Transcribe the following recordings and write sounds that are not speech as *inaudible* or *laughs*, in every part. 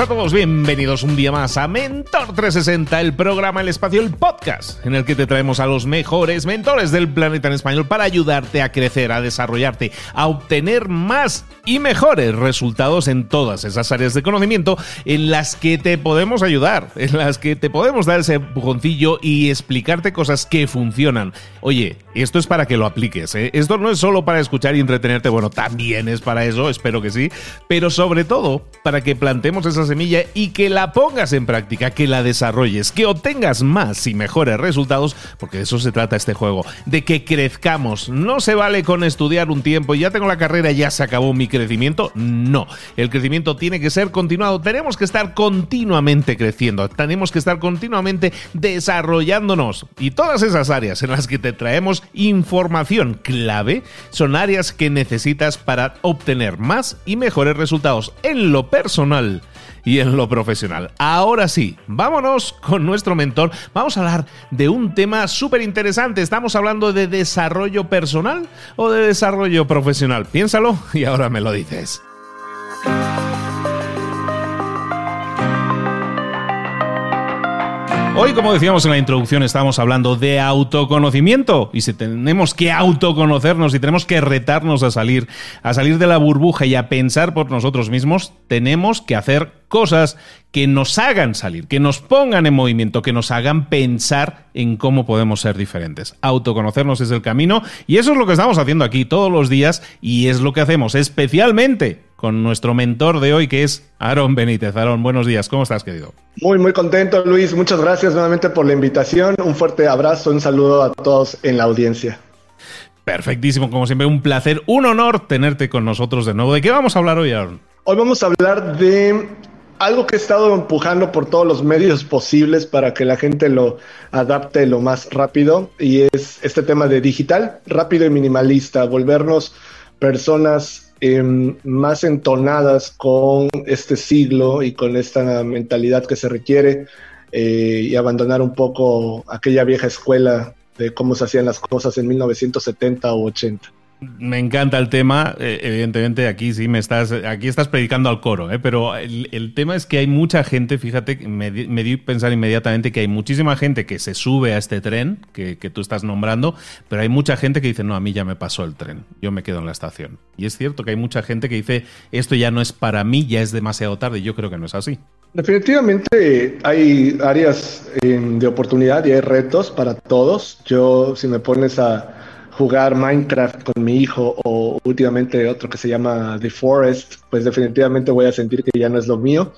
A todos, bienvenidos un día más a Mentor 360, el programa El Espacio, el podcast, en el que te traemos a los mejores mentores del planeta en español para ayudarte a crecer, a desarrollarte, a obtener más y mejores resultados en todas esas áreas de conocimiento en las que te podemos ayudar, en las que te podemos dar ese empujoncillo y explicarte cosas que funcionan. Oye, esto es para que lo apliques, ¿eh? esto no es solo para escuchar y entretenerte, bueno, también es para eso, espero que sí, pero sobre todo para que plantemos esas semilla y que la pongas en práctica, que la desarrolles, que obtengas más y mejores resultados, porque de eso se trata este juego, de que crezcamos. No se vale con estudiar un tiempo y ya tengo la carrera, ya se acabó mi crecimiento. No, el crecimiento tiene que ser continuado. Tenemos que estar continuamente creciendo, tenemos que estar continuamente desarrollándonos. Y todas esas áreas en las que te traemos información clave son áreas que necesitas para obtener más y mejores resultados en lo personal y en lo profesional. Ahora sí, vámonos con nuestro mentor. Vamos a hablar de un tema súper interesante. Estamos hablando de desarrollo personal o de desarrollo profesional. Piénsalo y ahora me lo dices. Hoy, como decíamos en la introducción, estamos hablando de autoconocimiento y si tenemos que autoconocernos y tenemos que retarnos a salir, a salir de la burbuja y a pensar por nosotros mismos, tenemos que hacer cosas que nos hagan salir, que nos pongan en movimiento, que nos hagan pensar en cómo podemos ser diferentes. Autoconocernos es el camino y eso es lo que estamos haciendo aquí todos los días y es lo que hacemos especialmente con nuestro mentor de hoy, que es Aaron Benítez. Aaron, buenos días. ¿Cómo estás, querido? Muy, muy contento, Luis. Muchas gracias nuevamente por la invitación. Un fuerte abrazo, un saludo a todos en la audiencia. Perfectísimo, como siempre, un placer, un honor tenerte con nosotros de nuevo. ¿De qué vamos a hablar hoy, Aaron? Hoy vamos a hablar de algo que he estado empujando por todos los medios posibles para que la gente lo adapte lo más rápido y es este tema de digital, rápido y minimalista, volvernos personas Em, más entonadas con este siglo y con esta mentalidad que se requiere eh, y abandonar un poco aquella vieja escuela de cómo se hacían las cosas en 1970 o 80. Me encanta el tema. Eh, evidentemente, aquí sí me estás, aquí estás predicando al coro, ¿eh? pero el, tema es que hay mucha gente, fíjate, me, me di pensar inmediatamente que hay muchísima gente que se sube a este tren que, tú estás nombrando, pero hay mucha gente que dice, no, a mí ya me pasó el tren, yo me quedo en la estación. Y es cierto que hay mucha gente que dice, esto ya no es para mí, ya es demasiado tarde. Yo creo que no es así. Definitivamente hay áreas eh, de oportunidad y hay retos para todos. Yo, si me pones a jugar Minecraft con mi hijo o últimamente otro que se llama The Forest, pues definitivamente voy a sentir que ya no es lo mío.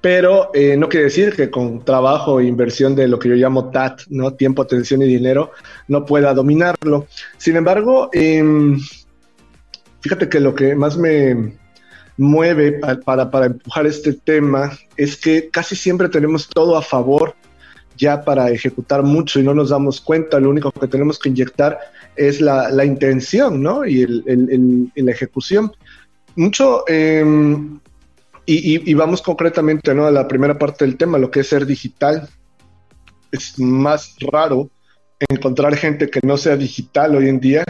Pero eh, no quiere decir que con trabajo e inversión de lo que yo llamo TAT, ¿no? tiempo, atención y dinero, no pueda dominarlo. Sin embargo, em, fíjate que lo que más me mueve para, para empujar este tema es que casi siempre tenemos todo a favor ya para ejecutar mucho y no nos damos cuenta, lo único que tenemos que inyectar es la, intención, ¿no? Y el, la ejecución. Mucho, em, y, vamos concretamente. A la primera parte del tema, lo que es ser digital. Es más raro encontrar gente que no sea digital hoy en día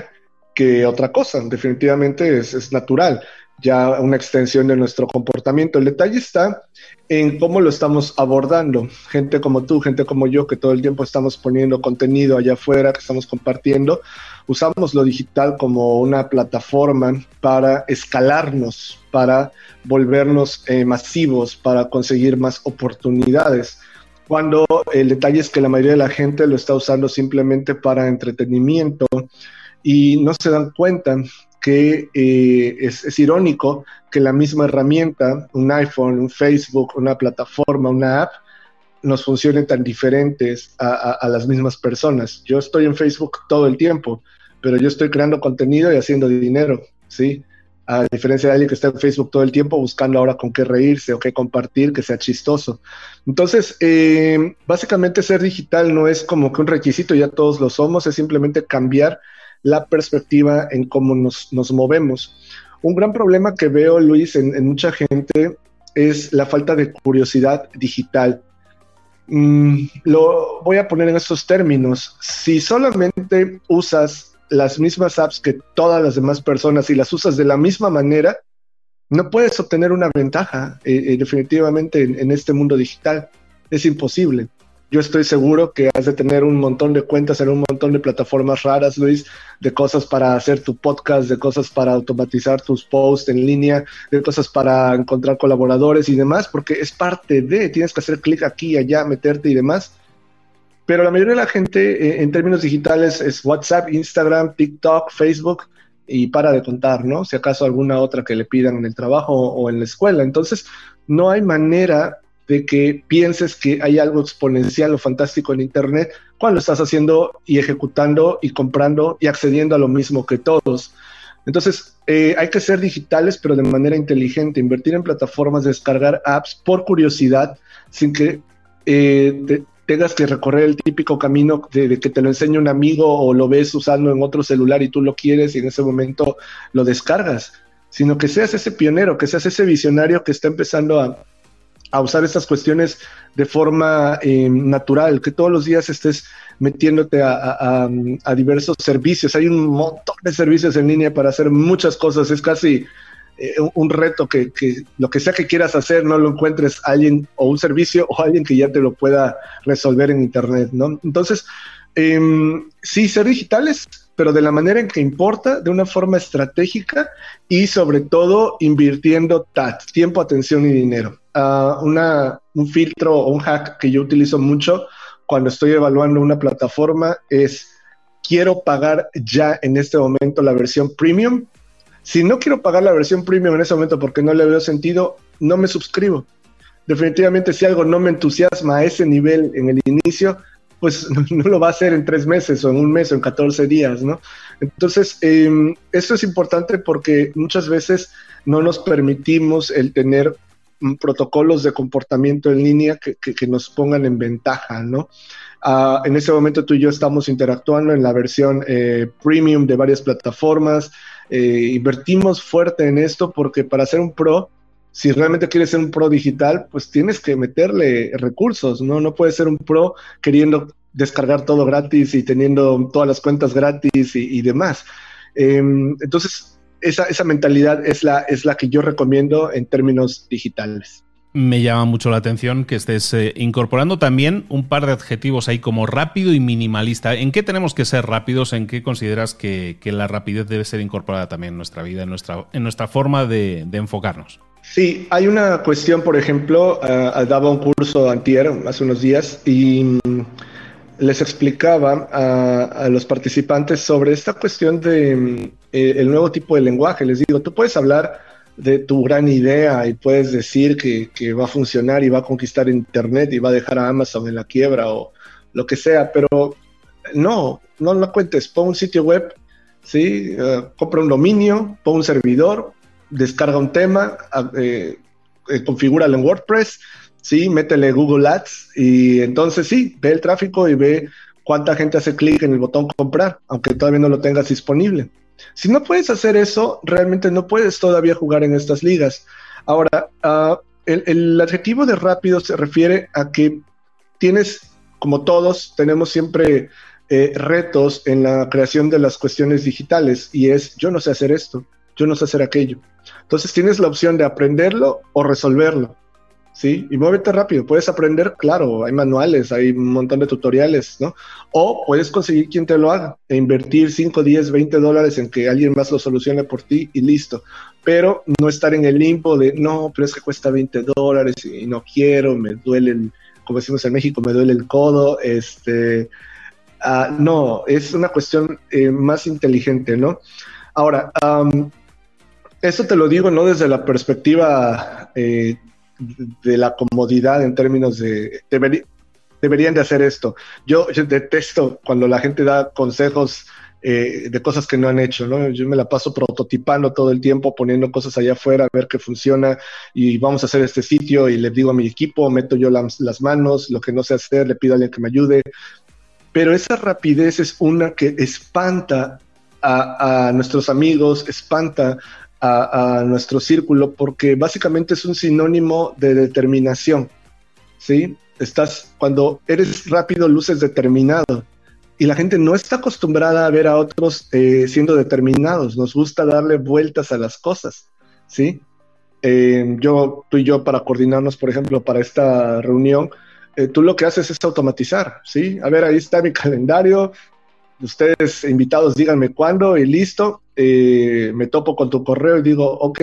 que otra cosa. Definitivamente es, es natural ya una extensión de nuestro comportamiento. El detalle está en cómo lo estamos abordando. Gente como tú, gente como yo, que todo el tiempo estamos poniendo contenido allá afuera, que estamos compartiendo, usamos lo digital como una plataforma para escalarnos, para volvernos eh, masivos, para conseguir más oportunidades. Cuando el detalle es que la mayoría de la gente lo está usando simplemente para entretenimiento y no se dan cuenta que eh, es, irónico que la misma herramienta, un iPhone, un Facebook, una plataforma, una app, nos funcionen tan diferentes a, las mismas personas. Yo estoy en Facebook todo el tiempo, pero yo estoy creando contenido y haciendo dinero, ¿sí? A diferencia de alguien que está en Facebook todo el tiempo buscando ahora con qué reírse o qué compartir, que sea chistoso. Entonces, eh, básicamente ser digital no es como que un requisito, ya todos lo somos, es simplemente cambiar la perspectiva en cómo nos, movemos. Un gran problema que veo, Luis, en, mucha gente es la falta de curiosidad digital. Mm, lo voy a poner en estos términos. Si solamente usas las mismas apps que todas las demás personas y las usas de la misma manera, no puedes obtener una ventaja eh, eh, definitivamente en, este mundo digital. Es imposible. Yo estoy seguro que has de tener un montón de cuentas en un montón de plataformas raras, Luis, de cosas para hacer tu podcast, de cosas para automatizar tus posts en línea, de cosas para encontrar colaboradores y demás, porque es parte de, tienes que hacer clic aquí allá, meterte y demás. Pero la mayoría de la gente eh, en términos digitales es WhatsApp, Instagram, TikTok, Facebook y para de contar, ¿no? Si acaso alguna otra que le pidan en el trabajo o en la escuela. Entonces, no hay manera de que pienses que hay algo exponencial o fantástico en Internet cuando estás haciendo y ejecutando y comprando y accediendo a lo mismo que todos. Entonces, eh, hay que ser digitales, pero de manera inteligente, invertir en plataformas, descargar apps por curiosidad, sin que eh, tengas que recorrer el típico camino de, que te lo enseñe un amigo o lo ves usando en otro celular y tú lo quieres y en ese momento lo descargas, sino que seas ese pionero, que seas ese visionario que está empezando a, a usar estas cuestiones de forma eh, natural, que todos los días estés metiéndote a, diversos servicios. Hay un montón de servicios en línea para hacer muchas cosas. Es casi eh, un reto que, lo que sea que quieras hacer no lo encuentres alguien o un servicio o alguien que ya te lo pueda resolver en Internet, ¿no? Entonces, em, sí, ser digitales pero de la manera en que importa, de una forma estratégica y sobre todo invirtiendo tiempo, atención y dinero. Ah, una, un filtro o un hack que yo utilizo mucho cuando estoy evaluando una plataforma es, quiero pagar ya en este momento la versión premium. Si no quiero pagar la versión premium en ese momento porque no le veo sentido, no me suscribo. Definitivamente si algo no me entusiasma a ese nivel en el inicio, pues *laughs* no, lo va a hacer en tres meses o en un mes o en 14 días, ¿no? Entonces, eh, esto es importante porque muchas veces no nos permitimos el tener protocolos de comportamiento en línea que, nos pongan en ventaja, ¿no? Ah, en ese momento tú y yo estamos interactuando en la versión eh, premium de varias plataformas, eh, invertimos fuerte en esto porque para ser un pro si realmente quieres ser un pro digital, pues tienes que meterle recursos, ¿no? No puedes ser un pro queriendo descargar todo gratis y teniendo todas las cuentas gratis y, demás. Em, entonces, esa, esa mentalidad es la, es la que yo recomiendo en términos digitales me llama mucho la atención que estés eh, incorporando también un par de adjetivos ahí como rápido y minimalista. ¿En qué tenemos que ser rápidos? ¿En qué consideras que, la rapidez debe ser incorporada también en nuestra vida, en nuestra, en nuestra forma de, enfocarnos? Sí, hay una cuestión, por ejemplo, uh, daba un curso antier, hace unos días, y les explicaba a, los participantes sobre esta cuestión de mm, eh, el nuevo tipo de lenguaje. Les digo, tú puedes hablar de tu gran idea y puedes decir que, va a funcionar y va a conquistar Internet y va a dejar a Amazon en la quiebra o lo que sea, pero no, no lo cuentes, pon un sitio web, ¿sí? Eh, compra un dominio, pon un servidor, descarga un tema, eh, configúralo en WordPress, ¿sí? Métele Google Ads y entonces sí, ve el tráfico y ve cuánta gente hace clic en el botón comprar, aunque todavía no lo tengas disponible. Si no puedes hacer eso, realmente no puedes todavía jugar en estas ligas. Ahora, ah, el, adjetivo de rápido se refiere a que tienes, como todos, tenemos siempre eh, retos en la creación de las cuestiones digitales y es, yo no sé hacer esto, yo no sé hacer aquello. Entonces tienes la opción de aprenderlo o resolverlo. ¿Sí? Y muévete rápido, puedes aprender, claro, hay manuales, hay un montón de tutoriales, ¿no? O puedes conseguir quien te lo haga e invertir 5, 10, 20 dólares en que alguien más lo solucione por ti y listo. Pero no estar en el limbo de, no, pero es que cuesta 20 dólares y no quiero, me duele, el, como decimos en México, me duele el codo, este... Uh, no, es una cuestión eh, más inteligente, ¿no? Ahora, um, eso te lo digo no desde la perspectiva eh, de la comodidad en términos de deberían de hacer esto. Yo, detesto cuando la gente da consejos eh, de cosas que no han hecho, ¿no? Yo me la paso prototipando todo el tiempo, poniendo cosas allá afuera, a ver qué funciona y vamos a hacer este sitio y le digo a mi equipo, meto yo las manos, lo que no sé hacer, le pido a alguien que me ayude. Pero esa rapidez es una que espanta a, a nuestros amigos, espanta a, nuestro círculo porque básicamente es un sinónimo de determinación, ¿sí? Estás, cuando eres rápido, luces determinado. Y la gente no está acostumbrada a ver a otros eh, siendo determinados. Nos gusta darle vueltas a las cosas, ¿sí? Eh, yo, tú y yo, para coordinarnos, por ejemplo, para esta reunión, eh, tú lo que haces es automatizar, ¿sí? A ver, ahí está mi *laughs* calendario, ustedes invitados díganme cuándo y listo, eh, me topo con tu correo y digo, ok,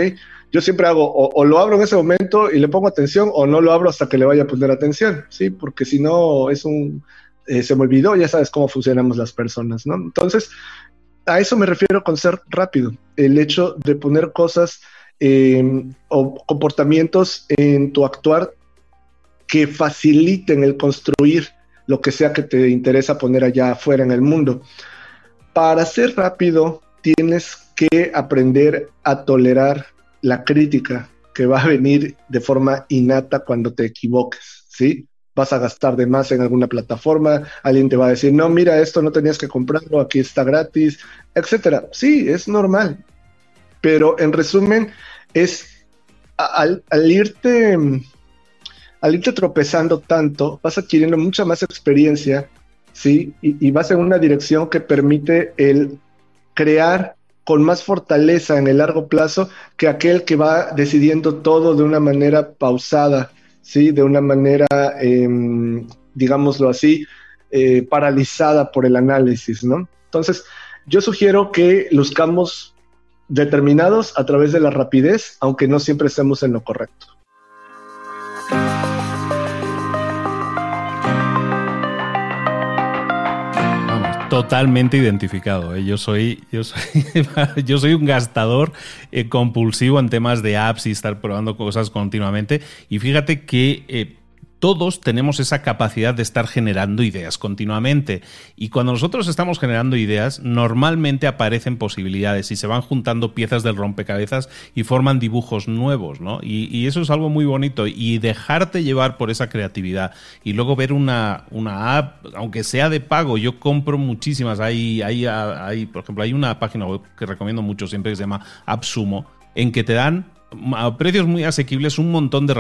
yo siempre hago o, lo abro en ese momento y le pongo atención o no lo abro hasta que le vaya a poner atención, ¿sí? Porque si no es un, eh, se me olvidó, ya sabes cómo funcionamos las personas, ¿no? Entonces, a eso me refiero con ser rápido, el hecho de poner cosas em, o comportamientos en tu actuar que faciliten el construir lo que sea que te interesa poner allá afuera en el mundo. Para ser rápido, tienes que aprender a tolerar la crítica que va a venir de forma innata cuando te equivoques, ¿sí? Vas a gastar de más en alguna plataforma, alguien te va a decir, no, mira, esto no tenías que comprarlo, aquí está gratis, etcétera. Sí, es normal, pero en resumen, es al, irte al irte tropezando tanto, vas adquiriendo mucha más experiencia, ¿sí? Y, vas en una dirección que permite el crear con más fortaleza en el largo plazo que aquel que va decidiendo todo de una manera pausada, ¿sí? De una manera, em, digámoslo así, eh, paralizada por el análisis, ¿no? Entonces, yo sugiero que luzcamos determinados a través de la rapidez, aunque no siempre estemos en lo correcto. Totalmente identificado. ¿eh? Yo, soy, yo, soy, *laughs* yo soy un gastador eh, compulsivo en temas de apps y estar probando cosas continuamente. Y fíjate que eh, todos tenemos esa capacidad de estar generando ideas continuamente. Y cuando nosotros estamos generando ideas, normalmente aparecen posibilidades y se van juntando piezas del rompecabezas y forman dibujos nuevos, ¿no? Y, eso es algo muy bonito. Y dejarte llevar por esa creatividad y luego ver una, una app, aunque sea de pago, yo compro muchísimas. Hay, hay, hay, por ejemplo, hay una página web que recomiendo mucho siempre que se llama AppSumo, en que te dan a precios muy asequibles un montón de,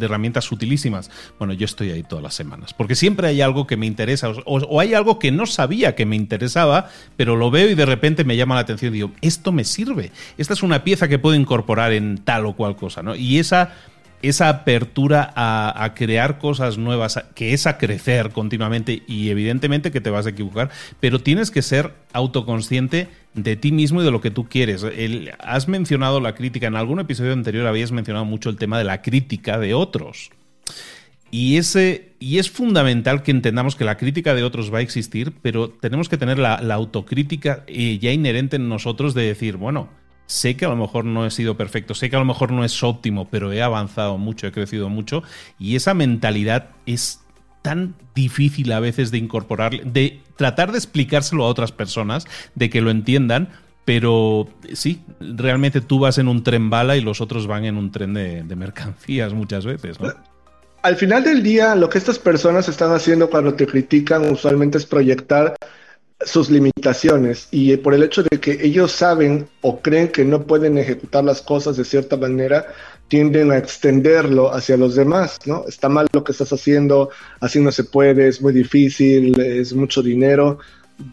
herramientas utilísimas. Bueno, yo estoy ahí todas las semanas, porque siempre hay algo que me interesa o, hay algo que no sabía que me interesaba, pero lo veo y de repente me llama la atención y digo, esto me sirve, esta es una pieza que puedo incorporar en tal o cual cosa, ¿no? Y esa esa apertura a, crear cosas nuevas, que es a crecer continuamente y evidentemente que te vas a equivocar, pero tienes que ser autoconsciente de ti mismo y de lo que tú quieres. has mencionado la crítica, en algún episodio anterior habías mencionado mucho el tema de la crítica de otros. Y, ese, y es fundamental que entendamos que la crítica de otros va a existir, pero tenemos que tener la, autocrítica eh, ya inherente en nosotros de decir, bueno, sé que a lo mejor no he sido perfecto, sé que a lo mejor no es óptimo, pero he avanzado mucho, he crecido mucho y esa mentalidad es tan difícil a veces de incorporar, de tratar de explicárselo a otras personas, de que lo entiendan, pero sí, realmente tú vas en un tren bala y los otros van en un tren de, mercancías muchas veces. Al final del día, lo que estas personas están haciendo cuando te critican usualmente es proyectar sus limitaciones y por el hecho de que ellos saben o creen que no pueden ejecutar las cosas de cierta manera, tienden a extenderlo hacia los demás, ¿no? Está mal lo que estás haciendo, así no se puede, es muy difícil, es mucho dinero,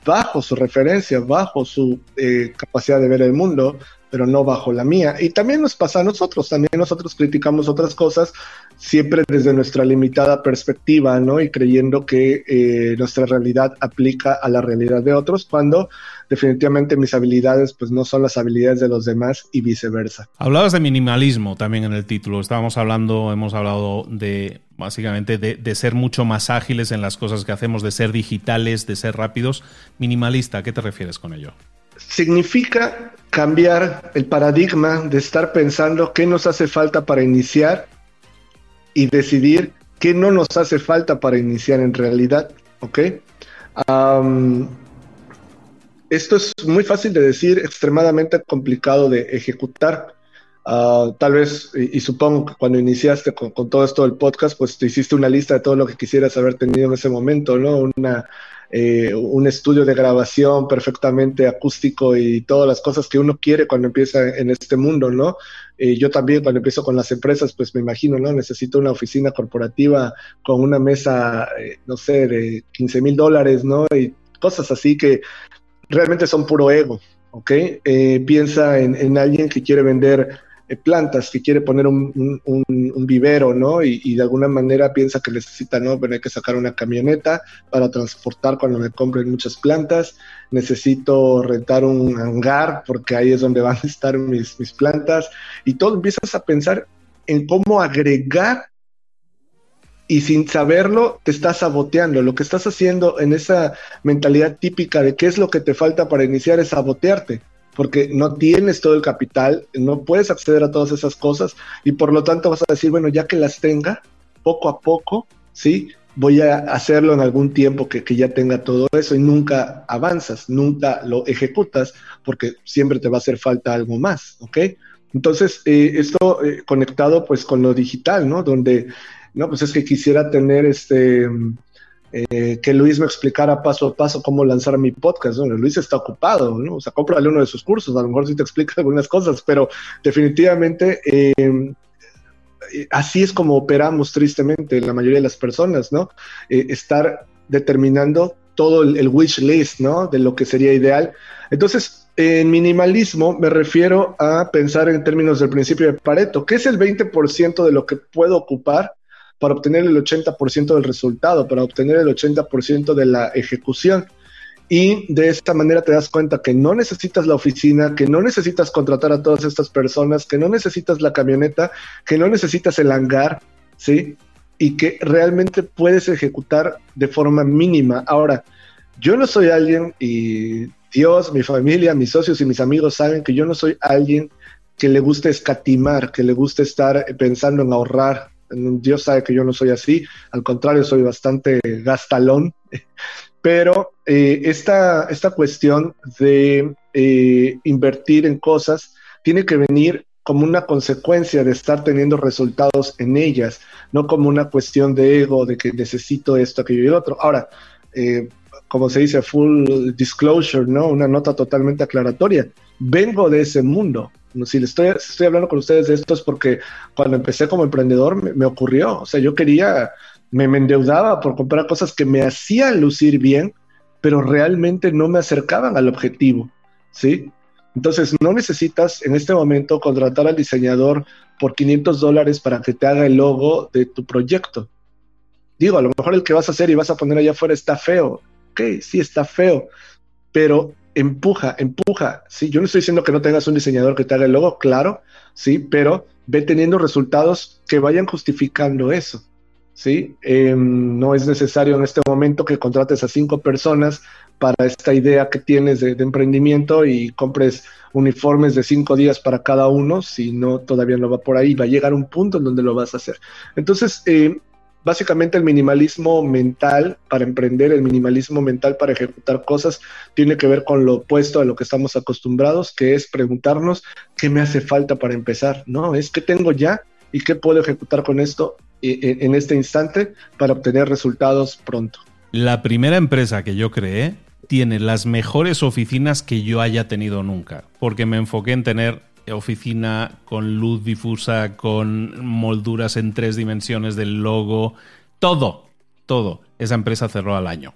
bajo su referencia, bajo su eh, capacidad de ver el mundo, pero no bajo la mía. Y también nos pasa a nosotros, también nosotros criticamos otras cosas, siempre desde nuestra limitada perspectiva, ¿no? Y creyendo que eh, nuestra realidad aplica a la realidad de otros, cuando definitivamente mis habilidades pues no son las habilidades de los demás y viceversa. Hablabas de minimalismo también en el título, estábamos hablando, hemos hablado de básicamente de, de ser mucho más ágiles en las cosas que hacemos, de ser digitales, de ser rápidos. Minimalista, ¿a qué te refieres con ello? significa cambiar el paradigma de estar pensando qué nos hace falta para iniciar y decidir qué no nos hace falta para iniciar en realidad, ¿ok? Esto es muy fácil de decir, extremadamente complicado de ejecutar. Ah, tal vez, y, supongo que cuando iniciaste con, con, todo esto del podcast, pues te hiciste una lista de todo lo que quisieras haber tenido en ese momento, ¿no? Una, eh, un estudio de grabación perfectamente acústico y todas las cosas que uno quiere cuando empieza en este mundo, ¿no? Eh, yo también cuando empiezo con las empresas, pues me imagino, ¿no? Necesito una oficina corporativa con una mesa, eh, no sé, de 15 mil dólares, ¿no? Y cosas así que realmente son puro ego, ¿ok? piensa en, en alguien que quiere vender eh, plantas, que quiere poner un, vivero, ¿no? Y, de alguna manera piensa que necesita, ¿no? Hay que sacar una camioneta para transportar cuando me compren muchas plantas, necesito rentar un hangar porque ahí es donde van a estar mis, mis plantas, y todo empiezas a pensar en cómo agregar y sin saberlo te estás saboteando. Lo que estás haciendo en esa mentalidad típica de qué es lo que te falta para iniciar es sabotearte porque no tienes todo el capital, no puedes acceder a todas esas cosas y por lo tanto vas a decir, bueno, ya que las tenga, poco a poco, ¿sí? Voy a hacerlo en algún tiempo que, ya tenga todo eso y nunca avanzas, nunca lo ejecutas porque siempre te va a hacer falta algo más, ¿ok? Entonces, eh, esto eh, conectado pues con lo digital, ¿no? Donde, no, pues es que quisiera tener este eh, que Luis me explicara paso a paso cómo lanzar mi podcast. ¿no? Luis está ocupado, ¿no? O sea, cómprale uno de sus cursos, a lo mejor sí te explica *laughs* algunas cosas, pero definitivamente eh, así es como operamos tristemente la mayoría de las personas, ¿no? Eh, estar determinando todo el, wish list, ¿no? De lo que sería ideal. Entonces, en minimalismo me refiero a pensar en términos del principio de Pareto, que es el 20% de lo que puedo ocupar para obtener el 80% del resultado, para obtener el 80% de la ejecución. Y de esta manera te das cuenta que no necesitas la oficina, que no necesitas contratar a todas estas personas, que no necesitas la camioneta, que no necesitas el hangar, ¿sí? Y que realmente puedes ejecutar de forma mínima. Ahora, yo no soy alguien, y Dios, mi familia, mis socios y mis amigos saben que yo no soy alguien que le guste escatimar, que le guste estar pensando en ahorrar, Dios sabe que yo no soy así, al contrario, soy bastante gastalón, *laughs* pero eh, esta, esta, cuestión de eh, invertir en cosas tiene que venir como una consecuencia de estar teniendo resultados en ellas, no como una cuestión de ego, de que necesito esto, aquello y otro. Ahora, eh, como se dice, full disclosure, ¿no? Una nota totalmente aclaratoria. Vengo de ese mundo. Si estoy, estoy hablando con ustedes de esto es porque cuando empecé como emprendedor me, ocurrió. O sea, yo quería, me, me endeudaba por comprar cosas que me hacían lucir bien, pero realmente no me acercaban al objetivo, ¿sí? Entonces, no necesitas en este momento contratar al diseñador por 500 dólares para que te haga el logo de tu proyecto. Digo, a lo mejor el que vas a hacer y vas a poner allá afuera está feo. Ok, sí está feo, pero empuja, empuja. Sí, yo no estoy diciendo que no tengas un diseñador que te haga el logo, claro, sí, pero ve teniendo resultados que vayan justificando eso. ¿sí? Em, no es necesario en este momento que contrates a cinco personas para esta idea que tienes de, emprendimiento y compres uniformes de cinco días para cada uno, si no, todavía no va por ahí, va a llegar un punto en donde lo vas a hacer. Entonces, eh, básicamente el minimalismo mental para emprender, el minimalismo mental para ejecutar cosas, tiene que ver con lo opuesto a lo que estamos acostumbrados, que es preguntarnos qué me hace falta para empezar, ¿no? Es que tengo ya y qué puedo ejecutar con esto eh, eh, en este instante para obtener resultados pronto. La primera empresa que yo creé tiene las mejores oficinas que yo haya tenido nunca, porque me enfoqué en tener oficina con luz difusa, con molduras en tres dimensiones del logo, todo, todo. Esa empresa cerró al año.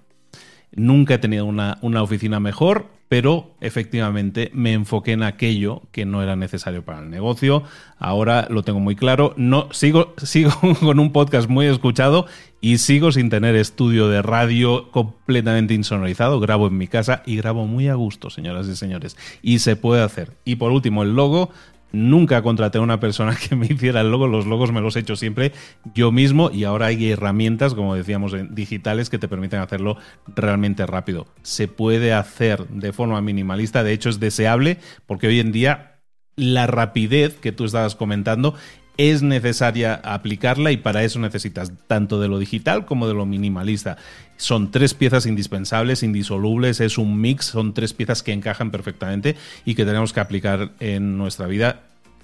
Nunca he tenido una, una, oficina mejor, pero efectivamente me enfoqué en aquello que no era necesario para el negocio. Ahora lo tengo muy claro. No, sigo, *laughs* sigo con un podcast muy escuchado y sigo sin tener estudio de radio completamente insonorizado. Grabo en mi casa y grabo muy a gusto, señoras y señores. Y se puede hacer. Y por último, el logo Nunca contraté a una persona *laughs* que me hiciera el logo, los logos me los he hecho siempre yo mismo y ahora hay herramientas, como decíamos, digitales que te permiten hacerlo realmente rápido. Se puede hacer de forma minimalista, de hecho es deseable porque hoy en día la rapidez que tú estabas comentando es necesaria aplicarla y para eso necesitas tanto de lo digital como de lo minimalista. Son tres piezas indispensables, indisolubles, es un mix, son tres piezas que encajan perfectamente y que tenemos que aplicar en nuestra vida.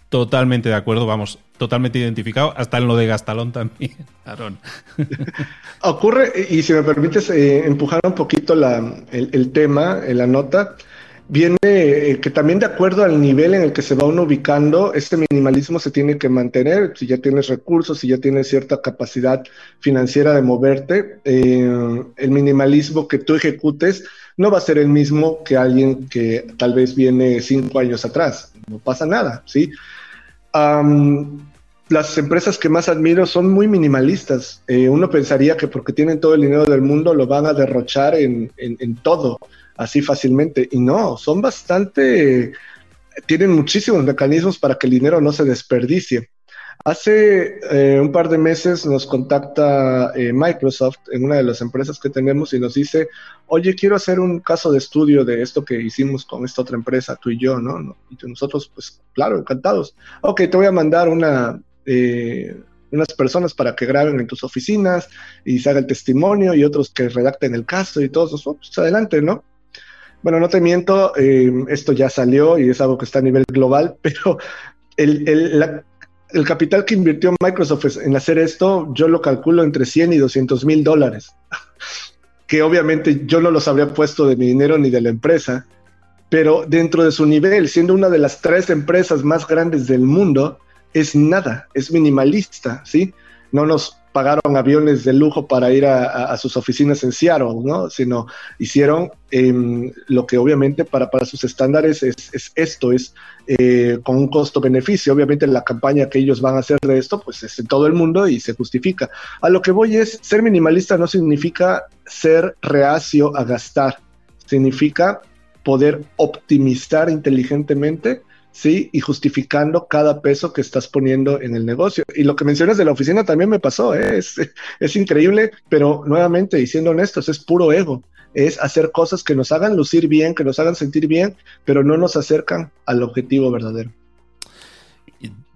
Totalmente de acuerdo, vamos, totalmente identificado, hasta en lo de Gastalón también, *laughs* Aaron. Ocurre, y si me permites eh, empujar un poquito el, el tema, en la nota, viene eh, que también de acuerdo al nivel en el que se va uno ubicando, este minimalismo se tiene que mantener. Si ya tienes recursos, si ya tienes cierta capacidad financiera de moverte, eh, el minimalismo que tú ejecutes no va a ser el mismo que alguien que tal vez viene cinco años atrás. No pasa nada, ¿sí? Las empresas que más admiro son muy minimalistas. Eh, uno pensaría que porque tienen todo el dinero del mundo lo van a derrochar en, en todo así fácilmente. Y no, son bastante, tienen muchísimos mecanismos para que el dinero no se desperdicie. Hace eh, un par de meses nos contacta eh, Microsoft en una de las empresas que tenemos y nos dice, oye, quiero hacer un caso de estudio de esto que hicimos con esta otra empresa, tú y yo, ¿no? Y nosotros, pues claro, encantados. Ok, te voy a mandar una, eh, unas personas para que graben en tus oficinas y se haga el testimonio y otros que redacten el caso y todos, pues adelante, ¿no? Bueno, no te miento, eh, esto ya salió y es algo que está a nivel global, *laughs* pero el, capital que invirtió Microsoft en hacer esto, yo lo calculo entre 100 y 200 mil dólares, *laughs* que obviamente yo no los habría puesto de mi dinero ni de la empresa, pero dentro de su nivel, siendo una de las tres empresas más grandes del mundo, es nada, es minimalista, ¿sí? No nos pagaron aviones de lujo para ir a, sus oficinas en Seattle, ¿no? Sino hicieron em, lo que obviamente para, para sus estándares es, esto, es eh, con un costo-beneficio. Obviamente la campaña que ellos van a hacer de esto, pues es en todo el mundo y se justifica. A lo que voy es, ser minimalista no significa ser reacio a gastar, significa poder optimizar inteligentemente ¿sí? Y justificando cada peso que estás poniendo en el negocio. Y lo que mencionas de la oficina también me pasó, ¿eh? es, *laughs* es increíble, pero nuevamente, y siendo honestos, es puro ego. Es hacer cosas que nos hagan lucir bien, que nos hagan sentir bien, pero no nos acercan al objetivo verdadero.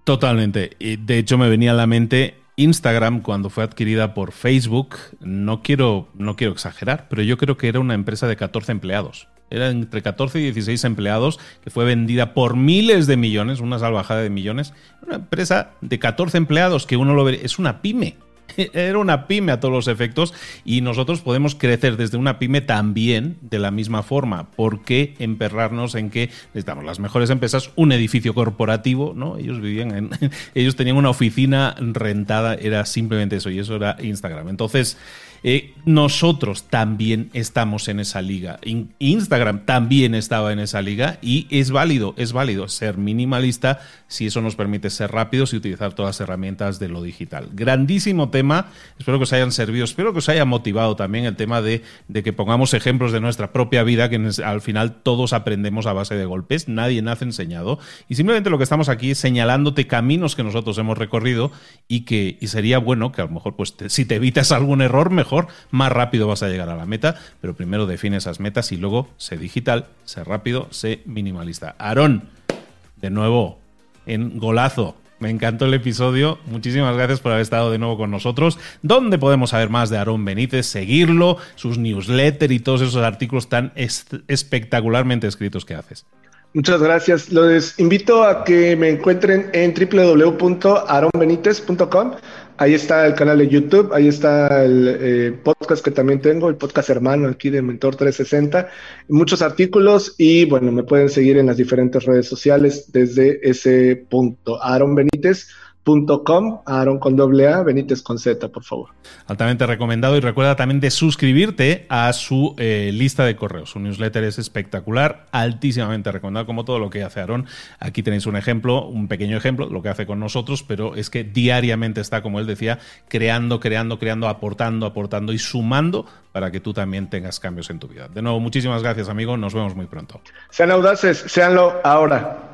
Totalmente. De hecho me venía a la mente Instagram cuando fue adquirida por Facebook. No quiero, no quiero exagerar, pero yo creo que era una empresa de 14 empleados era entre 14 y 16 empleados, que fue vendida por miles de millones, una salvajada de millones. Una empresa de 14 empleados que uno lo ve, es una pyme. *laughs* era una pyme a todos los efectos y nosotros podemos crecer desde una pyme también de la misma forma. ¿Por qué emperrarnos en que necesitamos las mejores empresas, un edificio corporativo, ¿no? Ellos vivían en, *laughs* ellos tenían una oficina rentada, era simplemente eso y eso era Instagram. Entonces, eh, nosotros también estamos en esa liga. Instagram también estaba en esa liga y es válido, es válido ser minimalista si eso nos permite ser rápidos y utilizar todas las herramientas de lo digital. Grandísimo tema, espero que os hayan servido, espero que os haya motivado también el tema de, de que pongamos ejemplos de nuestra propia vida, que al final todos aprendemos a base de golpes, nadie nace enseñado y simplemente lo que estamos aquí es señalándote caminos que nosotros hemos recorrido y que y sería bueno que a lo mejor pues si te evitas algún error mejor más rápido vas a llegar a la meta, pero primero define esas metas y luego sé digital, sé rápido, sé minimalista. Aarón, de nuevo, en golazo. Me encantó el episodio. Muchísimas gracias por haber estado de nuevo con nosotros. ¿Dónde podemos saber más de Aarón Benítez? Seguirlo, sus newsletters y todos esos artículos tan espectacularmente escritos que haces. Muchas gracias. Los invito a que me encuentren en www.aronbenitez.com. Ahí está el canal de YouTube, ahí está el eh, podcast que también tengo, el podcast hermano aquí de Mentor 360, muchos artículos y bueno, me pueden seguir en las diferentes redes sociales desde ese punto. Aaron Benítez Com, Aaron con doble A, Benítez con Z, por favor. Altamente recomendado y recuerda también de suscribirte a su eh, lista de correos. Su newsletter es espectacular, altísimamente recomendado, como todo lo que hace Aaron. Aquí tenéis un ejemplo, un pequeño ejemplo, lo que hace con nosotros, pero es que diariamente está, como él decía, creando, creando, creando, aportando, aportando y sumando para que tú también tengas cambios en tu vida. De nuevo, muchísimas gracias, amigo. Nos vemos muy pronto. Sean audaces, seanlo ahora.